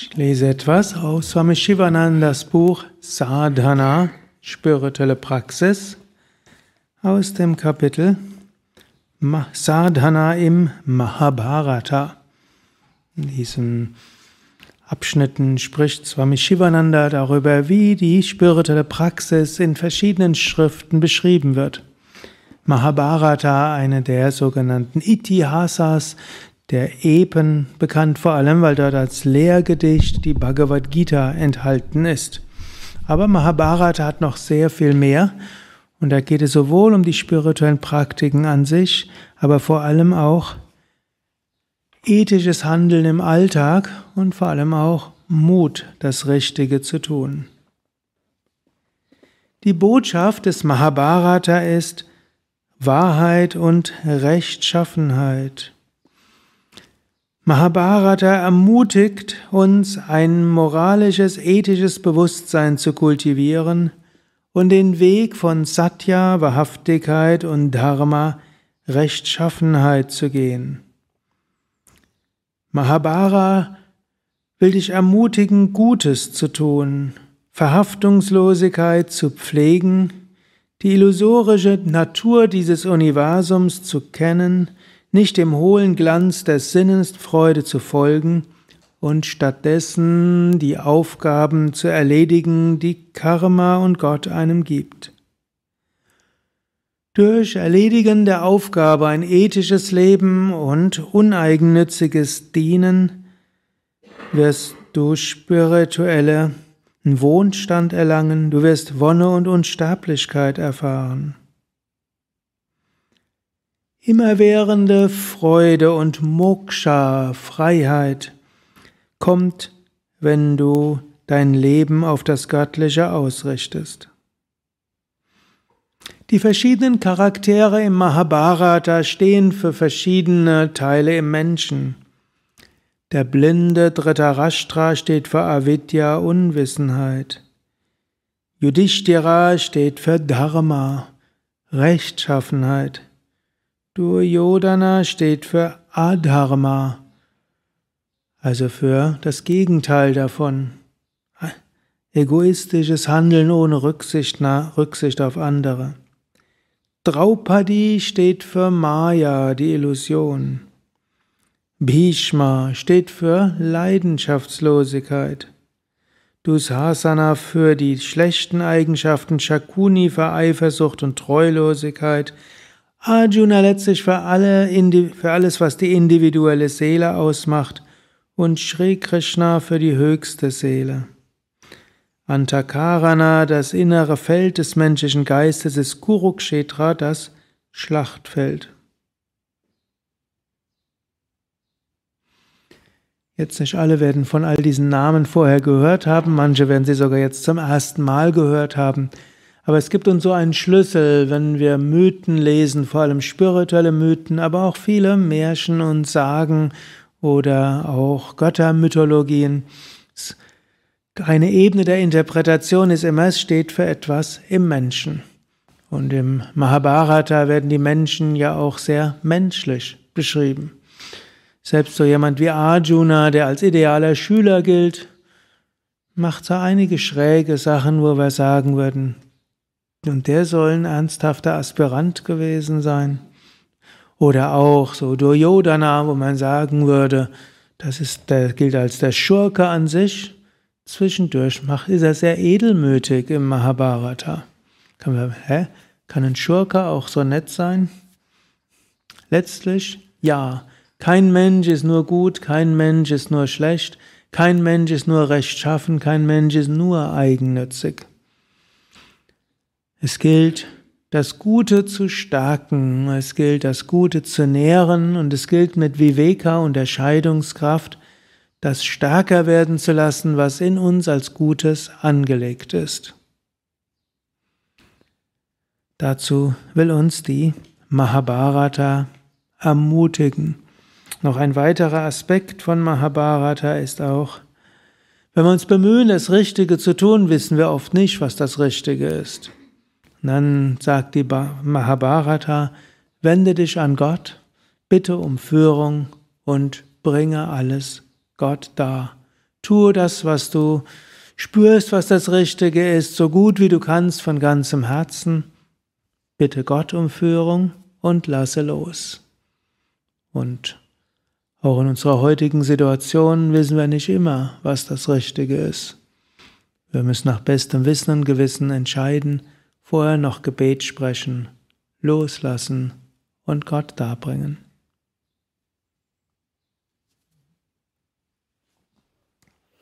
Ich lese etwas aus Swami Shivanandas Buch Sadhana, spirituelle Praxis, aus dem Kapitel Sadhana im Mahabharata. In diesen Abschnitten spricht Swami Shivananda darüber, wie die spirituelle Praxis in verschiedenen Schriften beschrieben wird. Mahabharata, eine der sogenannten Itihasas, der Epen, bekannt vor allem, weil dort als Lehrgedicht die Bhagavad Gita enthalten ist. Aber Mahabharata hat noch sehr viel mehr und da geht es sowohl um die spirituellen Praktiken an sich, aber vor allem auch ethisches Handeln im Alltag und vor allem auch Mut, das Richtige zu tun. Die Botschaft des Mahabharata ist Wahrheit und Rechtschaffenheit. Mahabharata ermutigt uns, ein moralisches, ethisches Bewusstsein zu kultivieren und den Weg von Satya, Wahrhaftigkeit und Dharma, Rechtschaffenheit zu gehen. Mahabharata will dich ermutigen, Gutes zu tun, Verhaftungslosigkeit zu pflegen, die illusorische Natur dieses Universums zu kennen, nicht dem hohlen Glanz der Sinnesfreude zu folgen und stattdessen die Aufgaben zu erledigen, die Karma und Gott einem gibt. Durch Erledigen der Aufgabe ein ethisches Leben und uneigennütziges Dienen wirst du spirituelle Wohnstand erlangen, du wirst Wonne und Unsterblichkeit erfahren immerwährende Freude und Moksha, Freiheit, kommt, wenn du dein Leben auf das Göttliche ausrichtest. Die verschiedenen Charaktere im Mahabharata stehen für verschiedene Teile im Menschen. Der blinde Dhritarashtra steht für Avidya, Unwissenheit. Yudhishthira steht für Dharma, Rechtschaffenheit. Duryodhana steht für Adharma, also für das Gegenteil davon. Egoistisches Handeln ohne Rücksicht, Rücksicht auf andere. Draupadi steht für Maya, die Illusion. Bhishma steht für Leidenschaftslosigkeit. Dusasana für die schlechten Eigenschaften, Shakuni für Eifersucht und Treulosigkeit, Arjuna letztlich für, alle, für alles, was die individuelle Seele ausmacht und Sri Krishna für die höchste Seele. Antakarana, das innere Feld des menschlichen Geistes, ist Kurukshetra, das Schlachtfeld. Jetzt nicht alle werden von all diesen Namen vorher gehört haben, manche werden sie sogar jetzt zum ersten Mal gehört haben. Aber es gibt uns so einen Schlüssel, wenn wir Mythen lesen, vor allem spirituelle Mythen, aber auch viele Märchen und Sagen oder auch Göttermythologien. Eine Ebene der Interpretation ist immer, es steht für etwas im Menschen. Und im Mahabharata werden die Menschen ja auch sehr menschlich beschrieben. Selbst so jemand wie Arjuna, der als idealer Schüler gilt, macht so einige schräge Sachen, wo wir sagen würden, und der soll ein ernsthafter Aspirant gewesen sein. Oder auch so Duryodhana, wo man sagen würde, das ist, der gilt als der Schurke an sich. Zwischendurch macht, ist er sehr edelmütig im Mahabharata. Kann, man, hä? Kann ein Schurke auch so nett sein? Letztlich, ja. Kein Mensch ist nur gut, kein Mensch ist nur schlecht, kein Mensch ist nur rechtschaffen, kein Mensch ist nur eigennützig. Es gilt, das Gute zu stärken, es gilt, das Gute zu nähren und es gilt mit Viveka und Erscheidungskraft, das stärker werden zu lassen, was in uns als Gutes angelegt ist. Dazu will uns die Mahabharata ermutigen. Noch ein weiterer Aspekt von Mahabharata ist auch, wenn wir uns bemühen, das Richtige zu tun, wissen wir oft nicht, was das Richtige ist. Dann sagt die Mahabharata, wende dich an Gott, bitte um Führung und bringe alles Gott dar. Tue das, was du spürst, was das Richtige ist, so gut wie du kannst von ganzem Herzen. Bitte Gott um Führung und lasse los. Und auch in unserer heutigen Situation wissen wir nicht immer, was das Richtige ist. Wir müssen nach bestem Wissen und Gewissen entscheiden, vorher noch Gebet sprechen, loslassen und Gott darbringen.